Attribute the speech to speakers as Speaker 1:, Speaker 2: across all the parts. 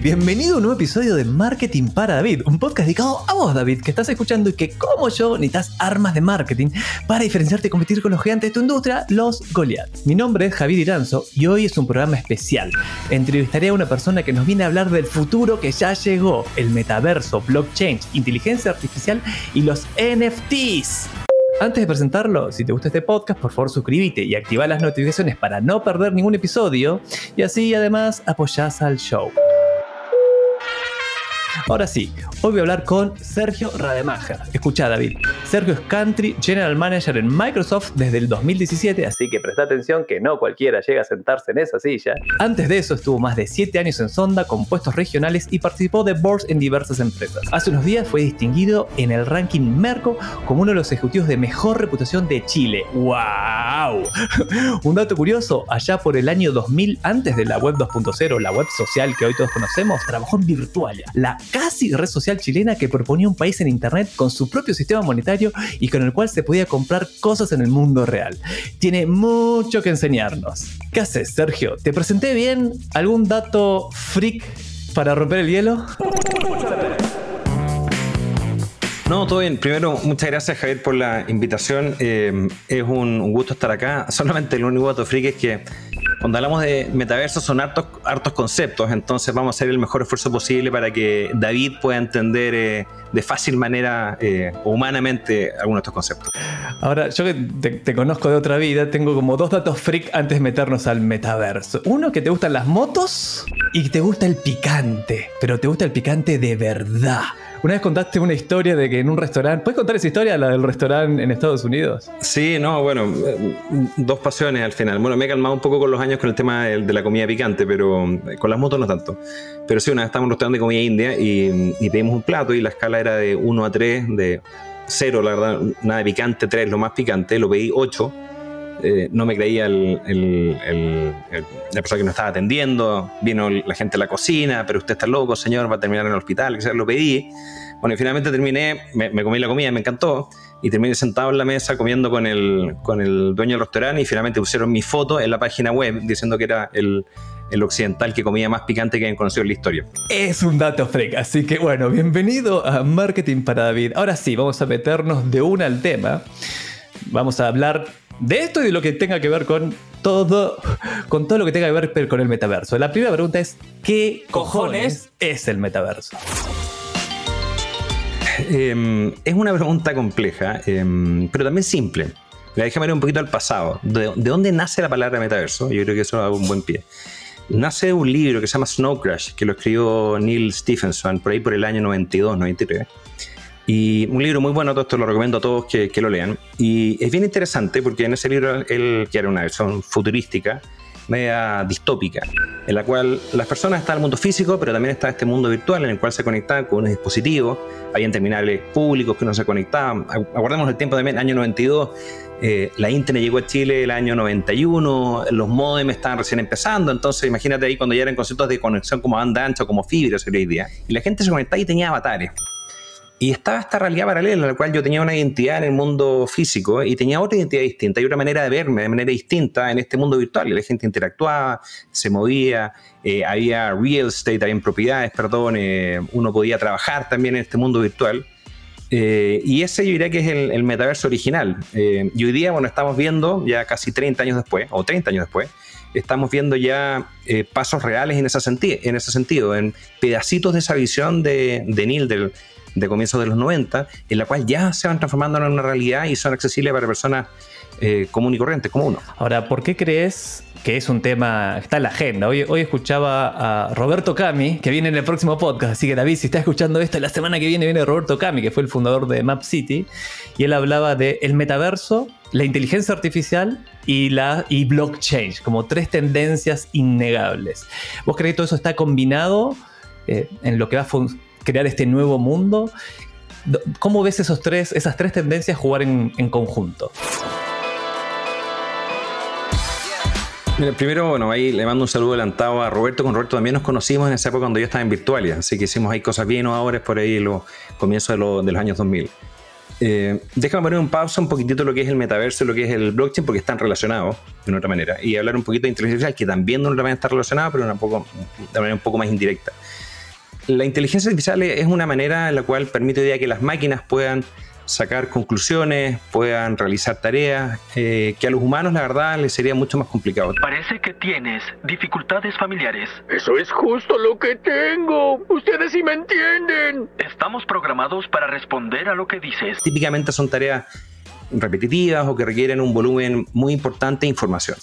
Speaker 1: Bienvenido a un nuevo episodio de Marketing para David, un podcast dedicado a vos, David, que estás escuchando y que, como yo, necesitas armas de marketing para diferenciarte y competir con los gigantes de tu industria, los Goliath. Mi nombre es Javier Iranzo y hoy es un programa especial. Entrevistaré a una persona que nos viene a hablar del futuro que ya llegó, el metaverso, blockchain, inteligencia artificial y los NFTs. Antes de presentarlo, si te gusta este podcast, por favor suscríbete y activa las notificaciones para no perder ningún episodio y así además apoyás al show. Ahora sí, hoy voy a hablar con Sergio Rademacher. Escucha, David. Sergio es Country General Manager en Microsoft desde el 2017, así que presta atención que no cualquiera llega a sentarse en esa silla. Antes de eso estuvo más de 7 años en Sonda con puestos regionales y participó de boards en diversas empresas. Hace unos días fue distinguido en el ranking Merco como uno de los ejecutivos de mejor reputación de Chile. ¡Wow! Un dato curioso, allá por el año 2000, antes de la web 2.0, la web social que hoy todos conocemos, trabajó en Virtualia, casi red social chilena que proponía un país en Internet con su propio sistema monetario y con el cual se podía comprar cosas en el mundo real. Tiene mucho que enseñarnos. ¿Qué haces, Sergio? ¿Te presenté bien algún dato freak para romper el hielo?
Speaker 2: No, todo bien. Primero, muchas gracias Javier por la invitación. Eh, es un, gusto estar acá. Solamente el único dato freak es que cuando hablamos de metaverso son hartos, conceptos, entonces vamos a hacer el mejor esfuerzo posible para que David pueda entender eh, de fácil manera eh, humanamente algunos de estos conceptos.
Speaker 1: Ahora, yo que te, conozco de otra vida, tengo como dos datos freak antes de meternos al metaverso. Uno, que te gustan las motos y que te gusta el picante, pero te gusta el picante de verdad. Una vez contaste una historia de que en un restaurante. ¿Puedes contar esa historia, la del restaurante en Estados Unidos?
Speaker 2: Sí, no, bueno, eh, dos pasiones al final. Bueno, me he calmado un poco con los años con el tema de, la comida picante, pero eh, con las motos no tanto. Pero sí, una vez estábamos en un restaurante de comida india y, pedimos un plato y la escala era de 1 a 3, de 0, la verdad, nada de picante, 3, lo más picante, lo pedí 8. Eh, no me creía la persona que nos estaba atendiendo, vino la gente a la cocina, pero usted está loco, señor, va a terminar en el hospital, lo pedí. Bueno, y finalmente terminé, me, comí la comida, me encantó, y terminé sentado en la mesa comiendo con el, con el dueño del restaurante y finalmente pusieron mi foto en la página web diciendo que era el, el occidental que comía más picante que han conocido en la historia.
Speaker 1: Es un dato freak, así que bueno, bienvenido a Marketing para David. Ahora sí, vamos a meternos de una al tema. Vamos a hablar de esto y de lo que tenga que ver con todo, con todo lo que tenga que ver con el metaverso. La primera pregunta es, ¿qué cojones es el metaverso?
Speaker 2: Em, es una pregunta compleja, em, pero también simple. Déjame ir un poquito al pasado. ¿De, dónde nace la palabra metaverso? Yo creo que eso es un buen pie. Nace un libro que se llama Snow Crash, que lo escribió Neil Stephenson por ahí por el año 92, 93 y un libro muy bueno, todo esto lo recomiendo a todos que, que, lo lean. Y es bien interesante porque en ese libro él quiere una versión futurística, media distópica, en la cual las personas están en el mundo físico, pero también está este mundo virtual en el cual se conectaban con unos dispositivos, habían terminales públicos que no se conectaban. Aguardemos el tiempo también, año 92, eh, la Internet llegó a Chile el año 91, los modems estaban recién empezando, entonces imagínate ahí cuando ya eran conceptos de conexión como banda ancha o como fibra, sería hoy día. Y la gente se conectaba y tenía avatares. Y estaba esta realidad paralela en la cual yo tenía una identidad en el mundo físico y tenía otra identidad distinta y otra manera de verme de manera distinta en este mundo virtual. Y la gente interactuaba, se movía, eh, había real estate, había propiedades, perdón, eh, uno podía trabajar también en este mundo virtual. Eh, y ese yo diría que es el, metaverso original. y hoy día, bueno, estamos viendo ya casi 30 años después, o 30 años después, estamos viendo ya pasos reales en ese, sentido, en ese sentido, en pedacitos de esa visión de, de Neil, del, de comienzos de los 90, en la cual ya se van transformando en una realidad y son accesibles para personas eh, comunes y corrientes, como uno.
Speaker 1: Ahora, ¿por qué crees que es un tema, está en la agenda? Hoy, escuchaba a Roberto Cami, que viene en el próximo podcast, así que David, si está escuchando esto, la semana que viene viene Roberto Cami, que fue el fundador de Map City, y él hablaba de el metaverso, la inteligencia artificial y, la, y blockchain, como tres tendencias innegables. ¿Vos crees que todo eso está combinado eh, en lo que va a crear este nuevo mundo. ¿Cómo ves esos tres, esas tres tendencias jugar en, conjunto?
Speaker 2: Primero, bueno, ahí le mando un saludo adelantado a Roberto. Con Roberto también nos conocimos en esa época cuando yo estaba en Virtualia, así que hicimos ahí cosas bien innovadoras por ahí los comienzos de, los años 2000. Eh, déjame poner un pausa un poquitito lo que es el metaverso, lo que es el blockchain, porque están relacionados de una otra manera. Y hablar un poquito de inteligencia artificial, que también de una manera está relacionada, pero un poco, de manera un poco más indirecta. La inteligencia artificial es una manera en la cual permite día que las máquinas puedan sacar conclusiones, puedan realizar tareas eh, que a los humanos la verdad les sería mucho más complicado.
Speaker 3: Parece que tienes dificultades familiares.
Speaker 4: Eso es justo lo que tengo. Ustedes sí me entienden.
Speaker 3: Estamos programados para responder a lo que dices.
Speaker 2: Típicamente son tareas repetitivas o que requieren un volumen muy importante de información.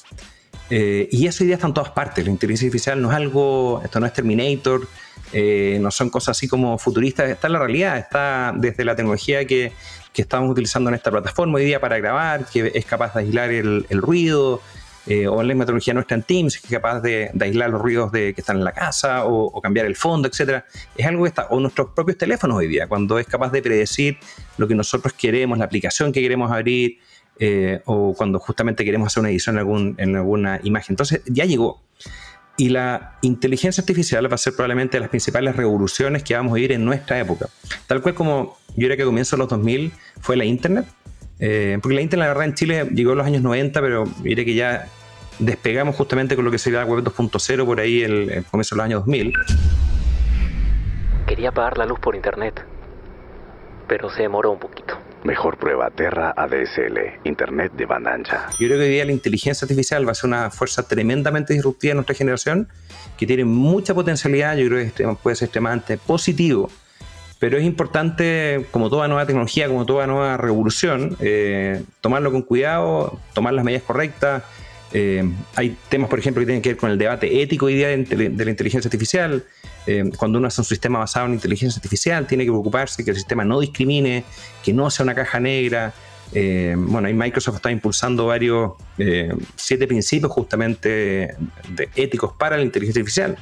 Speaker 2: Eh, y eso hoy día está en todas partes. La inteligencia artificial no es algo, esto no es Terminator, eh, no son cosas así como futuristas, está en la realidad, está desde la tecnología que, que estamos utilizando en esta plataforma hoy día para grabar, que es capaz de aislar el, ruido, eh, o en la metodología nuestra en Teams, que es capaz de, aislar los ruidos de, que están en la casa, o, cambiar el fondo, etc. Es algo que está, o nuestros propios teléfonos hoy día, cuando es capaz de predecir lo que nosotros queremos, la aplicación que queremos abrir, eh, o cuando justamente queremos hacer una edición en, algún, en alguna imagen. Entonces ya llegó. Y la inteligencia artificial va a ser probablemente de las principales revoluciones que vamos a vivir en nuestra época. Tal cual como yo diría que comienzo los 2000 fue la Internet. Eh, porque la Internet, la verdad, en Chile llegó en los años 90, pero diría que ya despegamos justamente con lo que sería la web 2.0 por ahí el, el comienzo de los años 2000.
Speaker 5: Quería apagar la luz por Internet, pero se demoró un poquito.
Speaker 6: Mejor prueba Terra ADSL, Internet de banda ancha.
Speaker 2: Yo creo que hoy día la inteligencia artificial va a ser una fuerza tremendamente disruptiva en nuestra generación, que tiene mucha potencialidad, yo creo que puede ser extremadamente positivo, pero es importante, como toda nueva tecnología, como toda nueva revolución, eh, tomarlo con cuidado, tomar las medidas correctas. Eh, hay temas, por ejemplo, que tienen que ver con el debate ético día de la inteligencia artificial. Eh, cuando uno hace un sistema basado en inteligencia artificial, tiene que preocuparse que el sistema no discrimine, que no sea una caja negra. Eh, bueno, ahí Microsoft está impulsando varios, siete principios justamente éticos para la inteligencia artificial.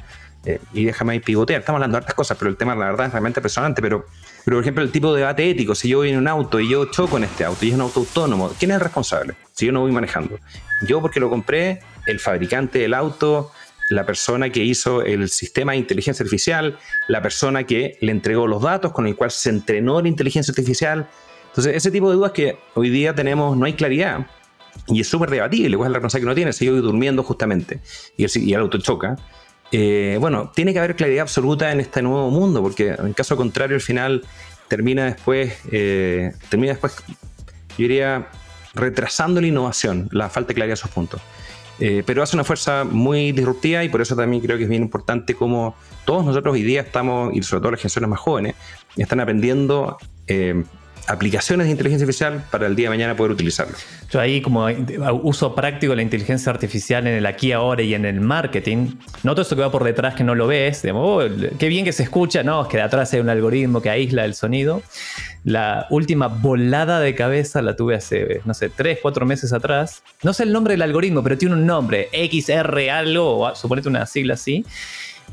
Speaker 2: y déjame ahí pivotear, estamos hablando de otras cosas, pero el tema, la verdad, es realmente impresionante. Pero, pero, por ejemplo, el tipo de debate ético, si yo voy en un auto y yo choco en este auto y es un auto autónomo, ¿quién es el responsable? Si yo no voy manejando. Yo porque lo compré, el fabricante del auto, la persona que hizo el sistema de inteligencia artificial, la persona que le entregó los datos con el cual se entrenó la inteligencia artificial. Entonces, ese tipo de dudas que hoy día tenemos, no hay claridad. Y es súper debatible, cuál es la responsabilidad que uno tiene, si yo voy durmiendo justamente y el, auto choca. Eh, bueno, tiene que haber claridad absoluta en este nuevo mundo, porque en caso contrario, al final termina después, eh, termina después, yo diría, retrasando la innovación, la falta de claridad de esos puntos. Eh, pero hace una fuerza muy disruptiva y por eso también creo que es bien importante como todos nosotros hoy día estamos, y sobre todo las generaciones más jóvenes, están aprendiendo eh, aplicaciones de inteligencia artificial para el día de mañana poder utilizarlo.
Speaker 1: Yo ahí como uso práctico de la inteligencia artificial en el aquí ahora y en el marketing, noto eso que va por detrás que no lo ves, digamos, oh, qué bien que se escucha, no, es que detrás hay un algoritmo que aísla el sonido. La última volada de cabeza la tuve hace, no sé, tres, cuatro meses atrás. No sé el nombre del algoritmo, pero tiene un nombre, XR algo, suponete una sigla así.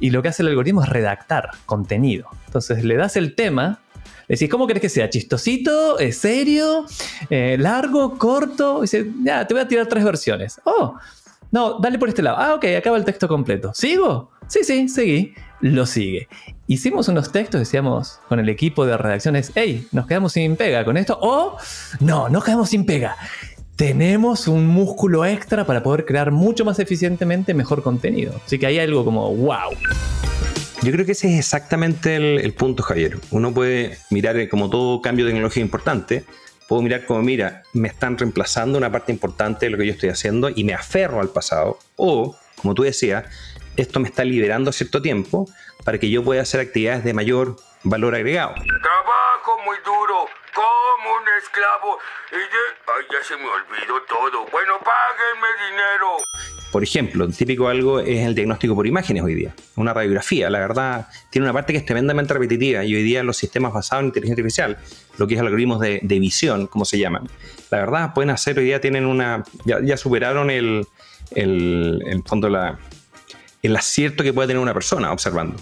Speaker 1: Y lo que hace el algoritmo es redactar contenido. Entonces le das el tema Decís, ¿cómo querés que sea? ¿Chistosito? ¿Es serio? Eh, ¿Largo? ¿Corto? dice, ya, te voy a tirar tres versiones. Oh, no, dale por este lado. Ah, ok, acaba el texto completo. ¿Sigo? Sí, sí, seguí. Lo sigue. Hicimos unos textos, decíamos con el equipo de redacciones, hey, nos quedamos sin pega con esto. O, no, no quedamos sin pega. Tenemos un músculo extra para poder crear mucho más eficientemente mejor contenido. Así que hay algo como, wow.
Speaker 2: Yo creo que ese es exactamente el, punto, Javier. Uno puede mirar eh, como todo cambio de tecnología importante, puedo mirar como, mira, me están reemplazando una parte importante de lo que yo estoy haciendo y me aferro al pasado. O, como tú decías, esto me está liberando cierto tiempo para que yo pueda hacer actividades de mayor valor agregado.
Speaker 4: Trabajo muy duro, como un esclavo y Ay, ya se me olvidó todo. Bueno, páguenme dinero.
Speaker 2: Por ejemplo, típico algo es el diagnóstico por imágenes hoy día. Una radiografía, la verdad, tiene una parte que es tremendamente repetitiva y hoy día los sistemas basados en inteligencia artificial, lo que es algoritmos de, visión, como se llaman, la verdad pueden hacer, hoy día tienen una, ya, superaron el, el, el fondo, la, el acierto que puede tener una persona observando.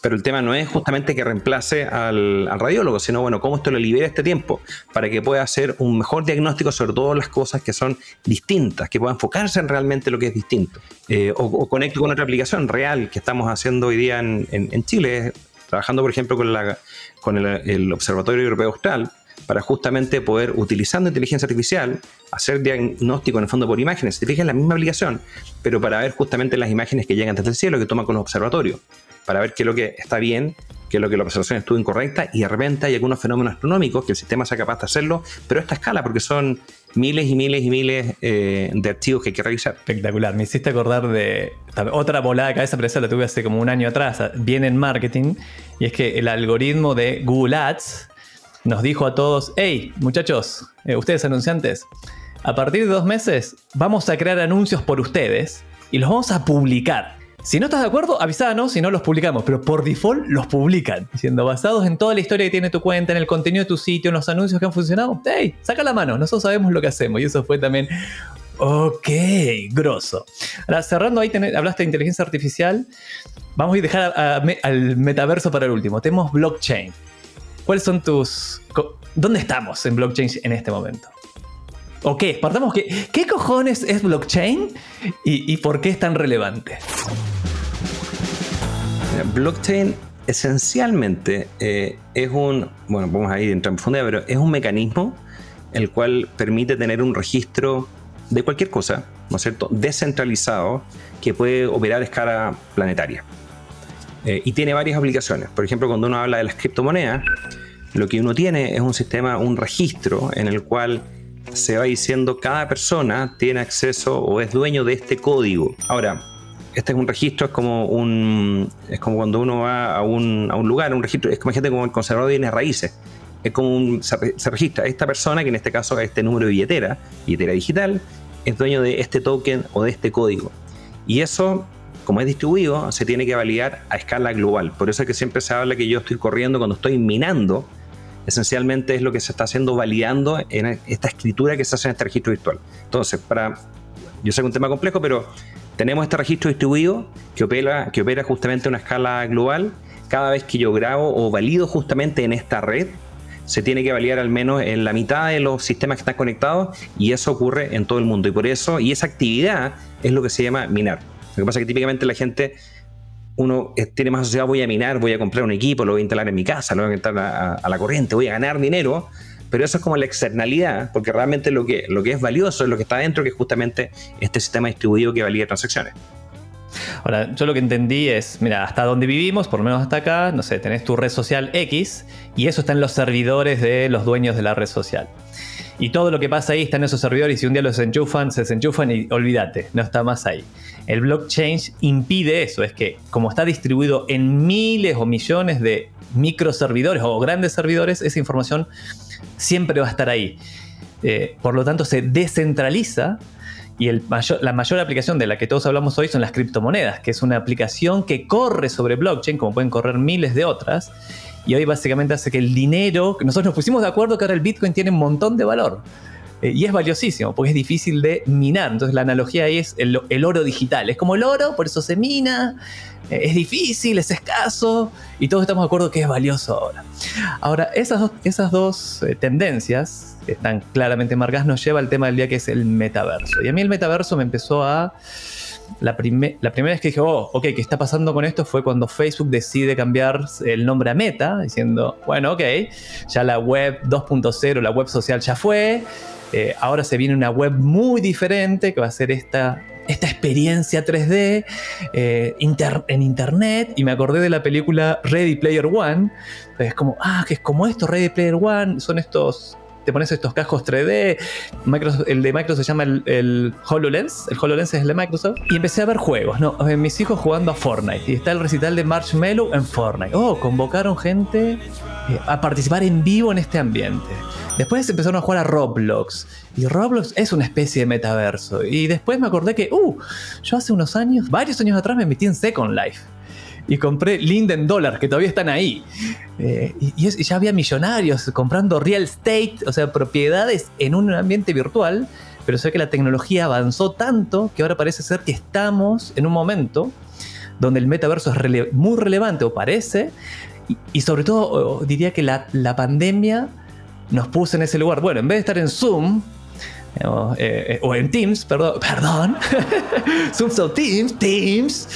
Speaker 2: Pero el tema no es justamente que reemplace al, radiólogo, sino, bueno, cómo esto le libera este tiempo para que pueda hacer un mejor diagnóstico sobre todas las cosas que son distintas, que pueda enfocarse en realmente lo que es distinto. Eh, o, o, conecte con otra aplicación real que estamos haciendo hoy día en, Chile, trabajando, por ejemplo, con, la, con el, el Observatorio Europeo Austral, para justamente poder, utilizando inteligencia artificial, hacer diagnóstico en el fondo por imágenes. Se fija en la misma aplicación, pero para ver justamente las imágenes que llegan desde el cielo, que toman con los observatorios, para ver qué es lo que está bien, qué es lo que la observación estuvo incorrecta, y de repente hay algunos fenómenos astronómicos que el sistema sea capaz de hacerlo, pero a esta escala, porque son miles y miles y miles eh, de archivos que hay que revisar.
Speaker 1: Espectacular. Me hiciste acordar de otra volada de cabeza, pero esa la tuve hace como un año atrás, bien en marketing, y es que el algoritmo de Google Ads nos dijo a todos, hey muchachos, eh, ustedes anunciantes, a partir de dos meses vamos a crear anuncios por ustedes y los vamos a publicar. Si no estás de acuerdo, avisanos si no los publicamos, pero por default los publican, diciendo basados en toda la historia que tiene tu cuenta, en el contenido de tu sitio, en los anuncios que han funcionado. Hey, saca la mano, nosotros sabemos lo que hacemos y eso fue también Ok, grosso. Ahora, cerrando ahí, hablaste de inteligencia artificial. Vamos a dejar a, a, al metaverso para el último. Tenemos blockchain. ¿Cuáles son tus... ¿Dónde estamos en blockchain en este momento? ¿O? Partamos que... ¿Qué cojones es blockchain y por qué es tan relevante?
Speaker 2: Blockchain esencialmente eh, es un... Bueno, vamos a ir en profundidad, pero es un mecanismo el cual permite tener un registro de cualquier cosa, ¿no es cierto?, descentralizado que puede operar a escala planetaria. Eh, y tiene varias aplicaciones. Por ejemplo, cuando uno habla de las criptomonedas, lo que uno tiene es un sistema, un registro en el cual se va diciendo cada persona tiene acceso o es dueño de este código. Ahora, este es un registro, es como un es como cuando uno va a un, a un lugar, un registro, es como gente como el conservador de bienes raíces. Es como un, se, se, registra esta persona, que en este caso es este número de billetera, billetera digital, es dueño de este token o de este código. Y eso, como es distribuido, se tiene que validar a escala global. Por eso es que siempre se habla que yo estoy corriendo cuando estoy minando. Esencialmente es lo que se está haciendo validando en esta escritura que se hace en este registro virtual. Entonces, para. Yo sé que es un tema complejo, pero tenemos este registro distribuido que opera, que opera justamente a una escala global. Cada vez que yo grabo o valido justamente en esta red, se tiene que validar al menos en la mitad de los sistemas que están conectados y eso ocurre en todo el mundo. Y por eso, y esa actividad es lo que se llama minar. Lo que pasa es que típicamente la gente, uno tiene más asociado, voy a minar, voy a comprar un equipo, lo voy a instalar en mi casa, lo voy a instalar a la corriente, voy a ganar dinero, pero eso es como la externalidad, porque realmente lo que, lo que es valioso es lo que está dentro, que es justamente este sistema distribuido que valida transacciones.
Speaker 1: Ahora, yo lo que entendí es, mira, hasta donde vivimos, por lo menos hasta acá, no sé, tenés tu red social X y eso está en los servidores de los dueños de la red social. Y todo lo que pasa ahí está en esos servidores y si un día los enchufan, se desenchufan y olvídate, no está más ahí. El blockchain impide eso, es que como está distribuido en miles o millones de microservidores o grandes servidores, esa información siempre va a estar ahí. Eh, por lo tanto, se descentraliza y la mayor aplicación de la que todos hablamos hoy son las criptomonedas, que es una aplicación que corre sobre blockchain, como pueden correr miles de otras. Y hoy básicamente hace que el dinero, nosotros nos pusimos de acuerdo que ahora el Bitcoin tiene un montón de valor. Eh, y es valiosísimo, porque es difícil de minar. Entonces la analogía ahí es el, oro digital. Es como el oro, por eso se mina. Eh, es difícil, es escaso. Y todos estamos de acuerdo que es valioso ahora. Ahora, esas dos, esas dos eh, tendencias que están claramente marcadas nos lleva al tema del día que es el metaverso. Y a mí el metaverso me empezó a... La, la, primera vez que dije, oh, ok, ¿qué está pasando con esto? Fue cuando Facebook decide cambiar el nombre a Meta, diciendo, bueno, ok, ya la web 2.0, la web social ya fue, eh, ahora se viene una web muy diferente que va a ser esta, esta experiencia 3D eh, en internet. Y me acordé de la película Ready Player One. Es como, ah, que es como esto, Ready Player One, son estos te pones estos cascos 3D. Microsoft, el de Microsoft se llama el, el, HoloLens. El HoloLens es el de Microsoft. Y empecé a ver juegos. No, mis hijos jugando a Fortnite. Y está el recital de Marshmallow en Fortnite. Oh, convocaron gente eh, a participar en vivo en este ambiente. Después empezaron a jugar a Roblox. Y Roblox es una especie de metaverso. Y después me acordé que, uh, yo hace unos años, varios años atrás me metí en Second Life y compré Linden Dollar, que todavía están ahí. Eh, y, ya había millonarios comprando real estate, o sea, propiedades en un ambiente virtual, pero sé que la tecnología avanzó tanto que ahora parece ser que estamos en un momento donde el metaverso es muy relevante o parece, y, sobre todo diría que la, la pandemia nos puso en ese lugar. Bueno, en vez de estar en Zoom, o, eh, eh, o en Teams, perdón, perdón, Zoom o Teams, Teams,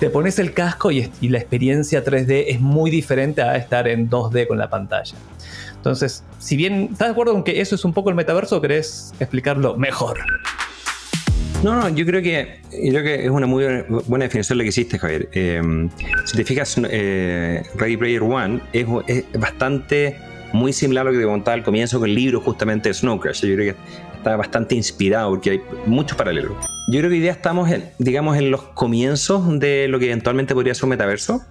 Speaker 1: te pones el casco y la experiencia 3D es muy diferente a estar en 2D con la pantalla. Entonces, si bien estás de acuerdo con que eso es un poco el metaverso, ¿querés explicarlo mejor?
Speaker 2: No, no, yo creo que, yo creo que es una muy buena definición lo que hiciste, Javier. Eh, si te fijas, eh, Ready Player One es, bastante muy similar a lo que te contaba al comienzo con el libro justamente de Snow Crash. Yo creo que está bastante inspirado porque hay muchos paralelos. Yo creo que hoy día estamos, digamos, en los comienzos de lo que eventualmente podría ser un metaverso,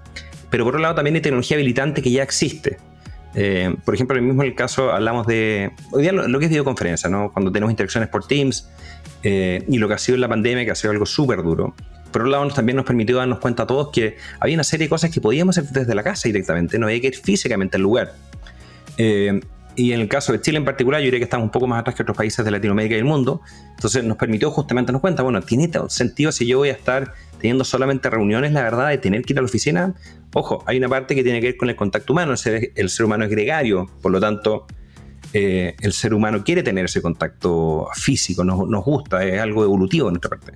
Speaker 2: pero por otro lado también hay tecnología habilitante que ya existe. Eh, por ejemplo, el mismo el caso hablamos de hoy día lo, lo que es videoconferencia, ¿no? Cuando tenemos interacciones por Teams eh, y lo que ha sido la pandemia, que ha sido algo súper duro. Por otro lado, también nos permitió darnos cuenta a todos que había una serie de cosas que podíamos hacer desde la casa directamente, no había que ir físicamente al lugar. Eh, y en el caso de Chile en particular, yo diría que estamos un poco más atrás que otros países de Latinoamérica y el mundo. Entonces nos permitió justamente darnos cuenta, bueno, ¿tiene sentido si yo voy a estar teniendo solamente reuniones, la verdad, de tener que ir a la oficina? Ojo, hay una parte que tiene que ver con el contacto humano, el ser, humano es gregario, por lo tanto, eh, el ser humano quiere tener ese contacto físico, nos, gusta, es algo evolutivo en nuestra parte.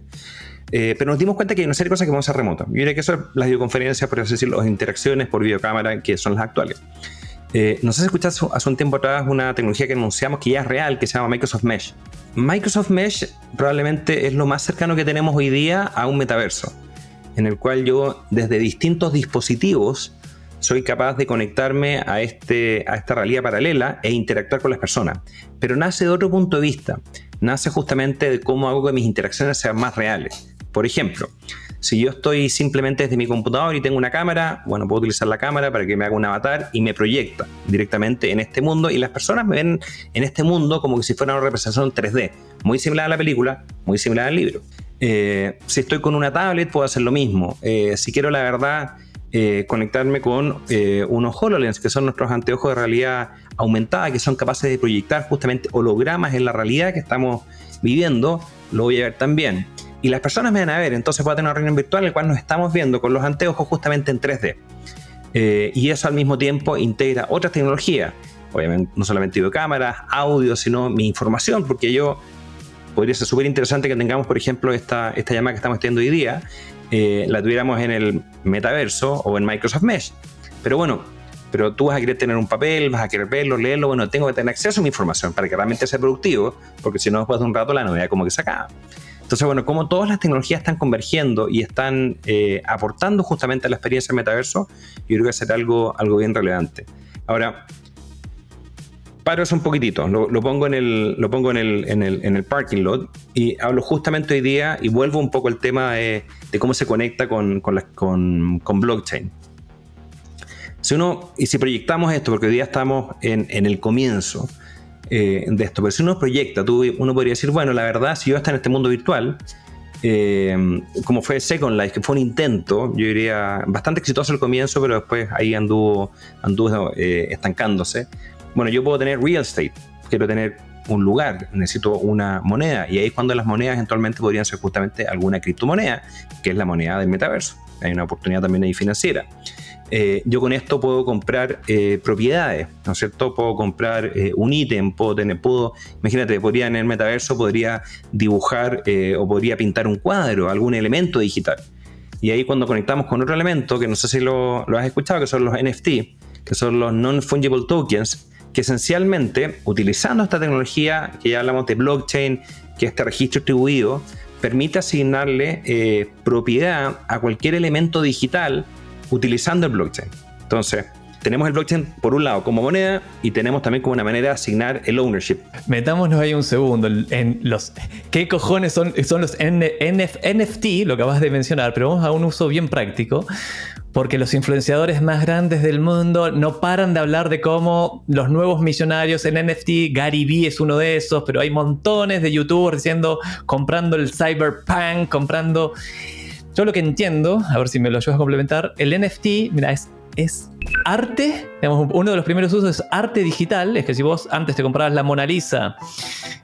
Speaker 2: Eh, pero nos dimos cuenta que hay una serie de cosas que vamos a hacer remotas. Yo diría que eso es las videoconferencias, por así decirlo, las interacciones por videocámara, que son las actuales. Eh, no sé si escuchaste hace un tiempo atrás una tecnología que anunciamos que ya es real, que se llama Microsoft Mesh. Microsoft Mesh probablemente es lo más cercano que tenemos hoy día a un metaverso, en el cual yo desde distintos dispositivos soy capaz de conectarme a, este, a esta realidad paralela e interactuar con las personas. Pero nace de otro punto de vista, nace justamente de cómo hago que mis interacciones sean más reales. Por ejemplo, si yo estoy simplemente desde mi computador y tengo una cámara, bueno, puedo utilizar la cámara para que me haga un avatar y me proyecta directamente en este mundo y las personas me ven en este mundo como que si fuera una representación 3D, muy similar a la película, muy similar al libro. Eh, si estoy con una tablet puedo hacer lo mismo. Eh, si quiero la verdad eh, conectarme con eh, unos HoloLens, que son nuestros anteojos de realidad aumentada, que son capaces de proyectar justamente hologramas en la realidad que estamos viviendo, lo voy a ver también y las personas me van a ver, entonces voy a tener una reunión virtual en la cual nos estamos viendo con los anteojos justamente en 3D. Eh, y eso al mismo tiempo integra otras tecnologías, obviamente no solamente videocámaras, audio, sino mi información, porque yo podría ser súper interesante que tengamos, por ejemplo, esta, esta llamada que estamos teniendo hoy día, eh, la tuviéramos en el metaverso o en Microsoft Mesh. Pero bueno, pero tú vas a querer tener un papel, vas a querer verlo, leerlo, bueno, tengo que tener acceso a mi información para que realmente sea productivo, porque si no, después de un rato la novedad como que se acaba. Entonces, bueno, como todas las tecnologías están convergiendo y están eh, aportando justamente a la experiencia del metaverso, yo creo que será algo, algo bien relevante. Ahora, paro eso un poquitito, lo, pongo, en el, lo pongo en, el, en, el, en el parking lot y hablo justamente hoy día y vuelvo un poco al tema de, cómo se conecta con, con, con blockchain. Si uno, y si proyectamos esto, porque hoy día estamos en, en el comienzo, eh, de esto. Pero si uno proyecta, tú, uno podría decir, bueno, la verdad, si yo estoy en este mundo virtual, eh, como fue Second Life, que fue un intento, yo diría, bastante exitoso al comienzo, pero después ahí anduvo, anduvo eh, estancándose. Bueno, yo puedo tener real estate, quiero tener un lugar, necesito una moneda, y ahí es cuando las monedas eventualmente podrían ser justamente alguna criptomoneda, que es la moneda del metaverso. Hay una oportunidad también ahí financiera. Eh, yo con esto puedo comprar eh, propiedades, ¿no es cierto? Puedo comprar eh, un ítem, puedo tener, puedo, imagínate, podría en el metaverso, podría dibujar o podría pintar un cuadro, algún elemento digital. Y ahí cuando conectamos con otro elemento, que no sé si lo, lo has escuchado, que son los NFT, que son los Non-Fungible Tokens, que esencialmente, utilizando esta tecnología que ya hablamos de blockchain, que es este registro distribuido, permite asignarle propiedad a cualquier elemento digital utilizando el blockchain. Entonces, tenemos el blockchain por un lado como moneda y tenemos también como una manera de asignar el ownership.
Speaker 1: Metámonos ahí un segundo en los qué cojones son, son los NFT, lo que acabas de mencionar, pero vamos a un uso bien práctico. Porque los influenciadores más grandes del mundo no paran de hablar de cómo los nuevos millonarios en NFT, Gary Vee es uno de esos, pero hay montones de youtubers diciendo, comprando el cyberpunk, comprando yo lo que entiendo, a ver si me lo ayudas a complementar, el NFT, mira, es es arte. Digamos, uno de los primeros usos es arte digital. Es que si vos antes te comprabas la Mona Lisa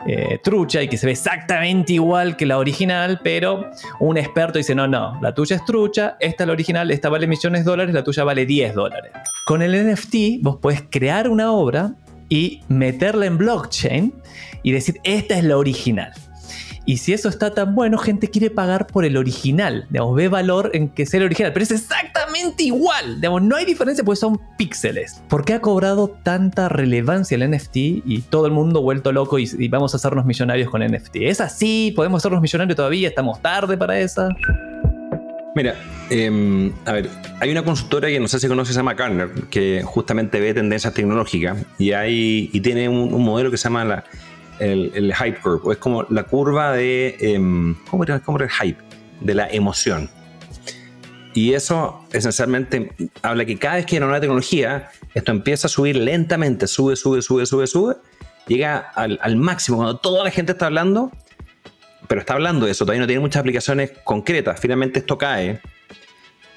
Speaker 1: eh, trucha y que se ve exactamente igual que la original, pero un experto dice: no, no, la tuya es trucha, esta es la original, esta vale millones de dólares, la tuya vale 10 dólares. Con el NFT, vos podés crear una obra y meterla en blockchain y decir: esta es la original. Y si eso está tan bueno, gente quiere pagar por el original. Digamos, ve valor en que sea el original, pero es exactamente igual. Digamos, no hay diferencia porque son píxeles. ¿Por qué ha cobrado tanta relevancia el NFT y todo el mundo vuelto loco y, vamos a hacernos millonarios con NFT? ¿Es así? ¿Podemos hacernos millonarios todavía? ¿Estamos tarde para esa?
Speaker 2: Mira, eh, a ver, hay una consultora que no sé si conoces, se llama Gartner, que justamente ve tendencias tecnológicas y, hay, y tiene un modelo que se llama la, el, hype curve, es como la curva de, eh, ¿cómo, era, ¿cómo, era, el hype? De la emoción. Y eso esencialmente habla que cada vez que hay una nueva tecnología, esto empieza a subir lentamente, sube, sube, sube, sube, sube, llega al, al máximo cuando toda la gente está hablando, pero está hablando de eso, todavía no tiene muchas aplicaciones concretas, finalmente esto cae,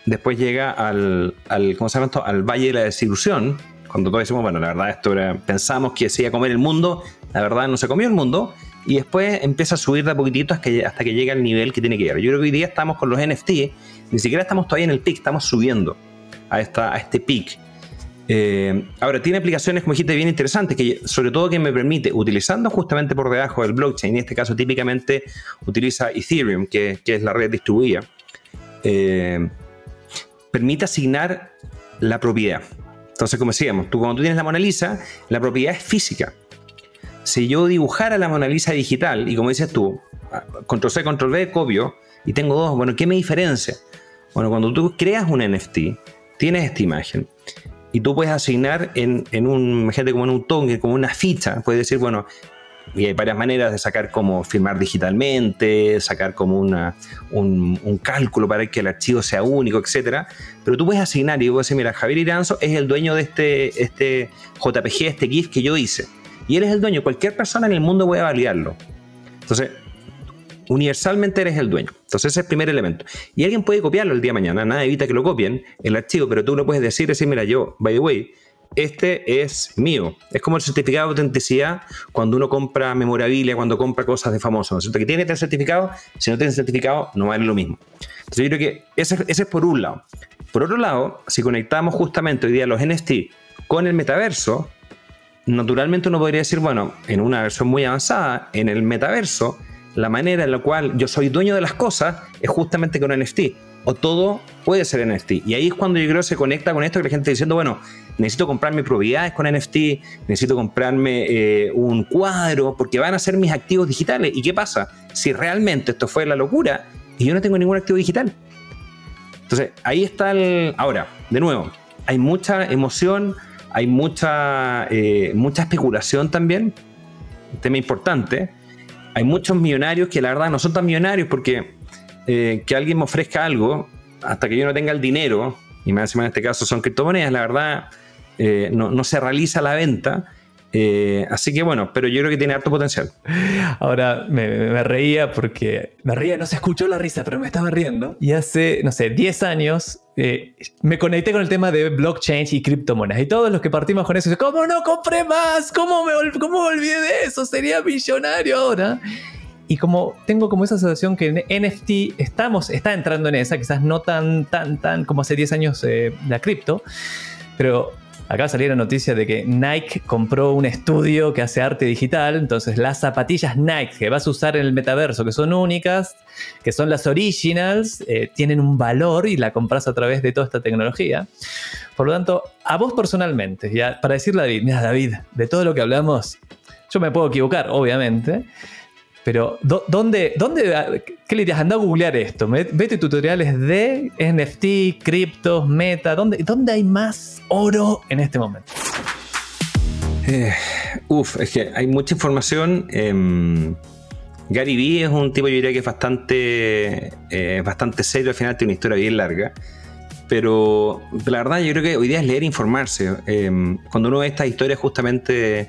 Speaker 2: después llega al, al ¿cómo se llama esto? Al valle de la desilusión, cuando todos decimos, bueno, la verdad esto era, pensamos que se iba a comer el mundo, la verdad no se comió el mundo, y después empieza a subir de a poquitito hasta que, hasta que llega al nivel que tiene que llegar. Yo creo que hoy día estamos con los NFT, ni siquiera estamos todavía en el pic, estamos subiendo a, esta, a este pic. Eh, ahora, tiene aplicaciones, como dijiste, bien interesantes, que sobre todo que me permite, utilizando justamente por debajo del blockchain, en este caso típicamente utiliza Ethereum, que, que es la red distribuida, eh, permite asignar la propiedad. Entonces, como decíamos, tú cuando tú tienes la Mona Lisa, la propiedad es física. Si yo dibujara la Mona Lisa digital, y como dices tú, control C, control V, copio, y tengo dos, bueno, ¿qué me diferencia? Bueno, cuando tú creas un NFT, tienes esta imagen, y tú puedes asignar en, en un, imagínate como en un token, como una ficha, puedes decir, bueno, y hay varias maneras de sacar como firmar digitalmente, sacar como una, un, un, cálculo para que el archivo sea único, etcétera. Pero tú puedes asignar y puedes decir, mira, Javier Iranzo es el dueño de este, este JPG, este GIF que yo hice. Y él es el dueño. Cualquier persona en el mundo puede validarlo. Entonces, universalmente eres el dueño. Entonces, ese es el primer elemento. Y alguien puede copiarlo el día de mañana. Nada evita que lo copien el archivo, pero tú lo puedes decir, decir, mira, yo, by the way, este es mío. Es como el certificado de autenticidad cuando uno compra memorabilia, cuando compra cosas de famosos. ¿no es cierto? Que tiene este certificado, si no tiene certificado, no vale lo mismo. Entonces yo creo que ese, ese, es por un lado. Por otro lado, si conectamos justamente hoy día los NFT con el metaverso, naturalmente uno podría decir, bueno, en una versión muy avanzada, en el metaverso, la manera en la cual yo soy dueño de las cosas es justamente con NFT o todo puede ser NFT. Y ahí es cuando yo creo se conecta con esto que la gente está diciendo, bueno, necesito comprarme propiedades con NFT, necesito comprarme eh, un cuadro, porque van a ser mis activos digitales. ¿Y qué pasa? Si realmente esto fue la locura y yo no tengo ningún activo digital. Entonces, ahí está el... Ahora, de nuevo, hay mucha emoción, hay mucha, eh, mucha especulación también, un tema importante. Hay muchos millonarios que la verdad no son tan millonarios porque eh, que alguien me ofrezca algo hasta que yo no tenga el dinero, y más en este caso son criptomonedas, la verdad eh, no, no, se realiza la venta. Eh, así que bueno, pero yo creo que tiene harto potencial.
Speaker 1: Ahora me, me, reía porque me reía, no se escuchó la risa, pero me estaba riendo. Y hace, no sé, 10 años eh, me conecté con el tema de blockchain y criptomonedas. Y todos los que partimos con eso, ¿cómo no compré más? ¿Cómo me, cómo me olvidé de eso? Sería millonario ahora. Y como tengo como esa sensación que en NFT estamos, está entrando en esa, quizás no tan, tan, tan como hace 10 años eh, la cripto, pero acaba de salir la noticia de que Nike compró un estudio que hace arte digital, entonces las zapatillas Nike que vas a usar en el metaverso, que son únicas, que son las originals, eh, tienen un valor y la compras a través de toda esta tecnología. Por lo tanto, a vos personalmente, ya para decirle a David, mira David, de todo lo que hablamos, yo me puedo equivocar, obviamente, pero, ¿dónde, dónde, qué le dirías? Anda a googlear esto. Vete tutoriales de NFT, criptos, meta. ¿dónde, ¿Dónde hay más oro en este momento?
Speaker 2: Eh, uf, es que hay mucha información. Eh, Gary Vee es un tipo, yo diría que es bastante, eh, bastante serio. Al final tiene una historia bien larga. Pero la verdad, yo creo que hoy día es leer e informarse. Em, cuando uno ve estas historias justamente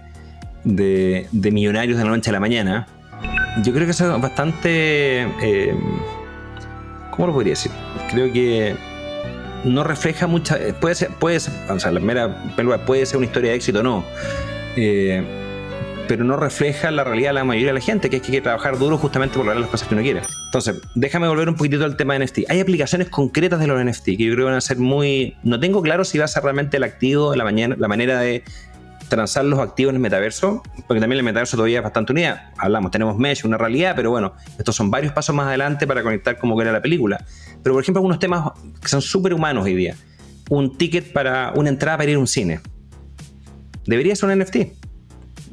Speaker 2: de, de millonarios de la noche a la mañana yo creo que es bastante. Eh, ¿Cómo lo podría decir? Creo que no refleja mucha. Puede ser, puede ser, o sea, la mera puede ser una historia de éxito o no. Eh, pero no refleja la realidad de la mayoría de la gente, que es que hay que trabajar duro justamente por lograr las cosas que uno quiere. Entonces, déjame volver un poquitito al tema de NFT. Hay aplicaciones concretas de los NFT que yo creo que van a ser muy... No tengo claro si va a ser realmente el activo, la, mañana, la manera de transar los activos en el metaverso, porque también el metaverso todavía es bastante unida. Hablamos, tenemos Mesh, una realidad, pero bueno, estos son varios pasos más adelante para conectar como que era la película. Pero por ejemplo, algunos temas que son súper humanos hoy día. Un ticket para una entrada para ir a un cine. Debería ser un NFT.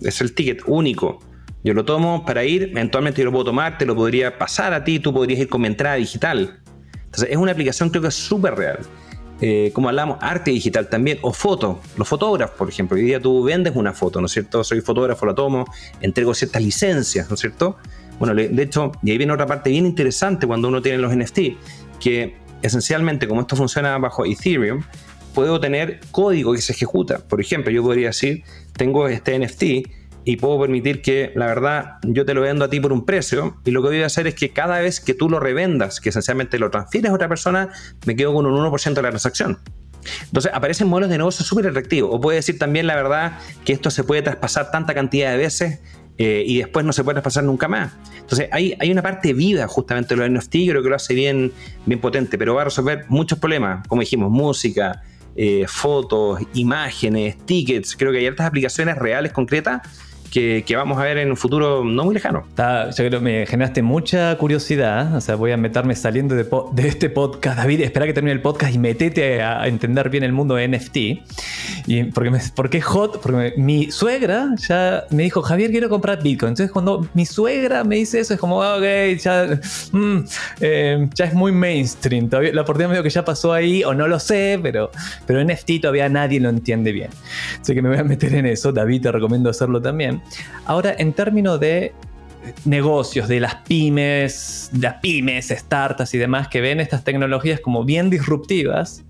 Speaker 2: Es el ticket único. Yo lo tomo para ir, eventualmente yo lo puedo tomar, te lo podría pasar a ti, tú podrías ir con mi entrada digital. Entonces es una aplicación creo que es súper real. Eh, como hablamos, arte digital también, o foto. Los fotógrafos, por ejemplo, hoy día tú vendes una foto, ¿no es cierto? Soy fotógrafo, la tomo, entrego ciertas licencias, ¿no es cierto? Bueno, de hecho, y ahí viene otra parte bien interesante cuando uno tiene los NFT, que esencialmente, como esto funciona bajo Ethereum, puedo tener código que se ejecuta. Por ejemplo, yo podría decir, tengo este NFT y puedo permitir que, la verdad, yo te lo vendo a ti por un precio y lo que voy a hacer es que cada vez que tú lo revendas, que esencialmente lo transfieres a otra persona, me quedo con un 1% de la transacción. Entonces aparecen modelos de negocio súper atractivos. O puede decir también la verdad que esto se puede traspasar tanta cantidad de veces eh, y después no se puede traspasar nunca más. Entonces hay, hay una parte viva justamente de los NFT, creo que lo hace bien, bien potente, pero va a resolver muchos problemas, como dijimos, música, eh, fotos, imágenes, tickets. Creo que hay otras aplicaciones reales, concretas, que, vamos a ver en un futuro no muy lejano.
Speaker 1: yo creo que me generaste mucha curiosidad. O sea, voy a meterme saliendo de, este podcast. David, espera que termine el podcast y metete a, entender bien el mundo de NFT. Y porque, me, porque es hot, porque mi suegra ya me dijo, Javier, quiero comprar Bitcoin. Entonces, cuando mi suegra me dice eso, es como, ah, ok, ya, mm, eh, ya es muy mainstream. La oportunidad medio que ya pasó ahí, o no lo sé, pero, pero NFT todavía nadie lo entiende bien. Así que me voy a meter en eso. David, te recomiendo hacerlo también. Ahora, en términos de negocios, de las pymes, las pymes, startups y demás que ven estas tecnologías como bien disruptivas,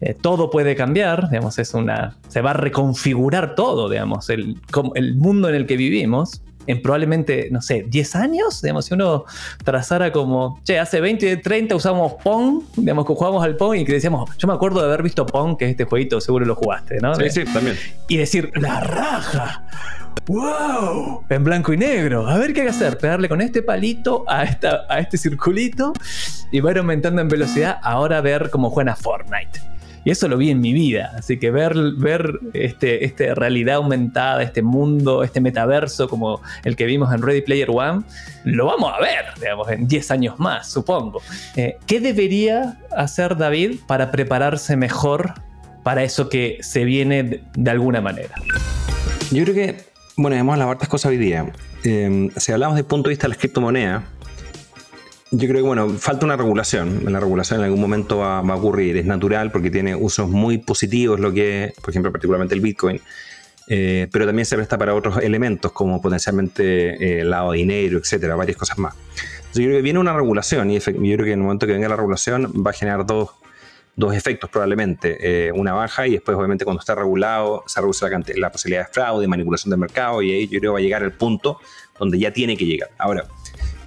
Speaker 1: eh, todo puede cambiar, digamos, es una, se va a reconfigurar todo, digamos, el, el mundo en el que vivimos en probablemente, no sé, 10 años, digamos, si uno trazara como, che, hace 20, 30 usamos Pong, digamos, que jugábamos al Pong y que decíamos, yo me acuerdo de haber visto Pong, que es este jueguito, seguro lo jugaste, ¿no?
Speaker 2: Sí, sí, también.
Speaker 1: Y decir, la raja, ¡Wow! En blanco y negro. A ver qué hay que hacer. Pegarle con este palito a, esta, a este circulito y va aumentando en velocidad. Ahora ver cómo juega Fortnite. Y eso lo vi en mi vida. Así que ver, ver este realidad aumentada, este mundo, este metaverso como el que vimos en Ready Player One, lo vamos a ver, digamos, en 10 años más, supongo. Eh, ¿Qué debería hacer David para prepararse mejor para eso que se viene de alguna manera?
Speaker 2: Yo creo que bueno, hemos hablado hartas cosas hoy día. Eh, si hablamos desde el punto de vista de las criptomonedas, yo creo que, bueno, falta una regulación. La regulación en algún momento va, a ocurrir. Es natural porque tiene usos muy positivos, lo que por ejemplo, particularmente el Bitcoin. Eh, pero también se presta para otros elementos como potencialmente el eh, lado de dinero, etcétera, varias cosas más. yo creo que viene una regulación y yo creo que en el momento que venga la regulación va a generar dos, dos efectos probablemente, eh, una baja y después obviamente cuando está regulado se reduce la, posibilidad de fraude, manipulación del mercado y ahí yo creo va a llegar el punto donde ya tiene que llegar. Ahora,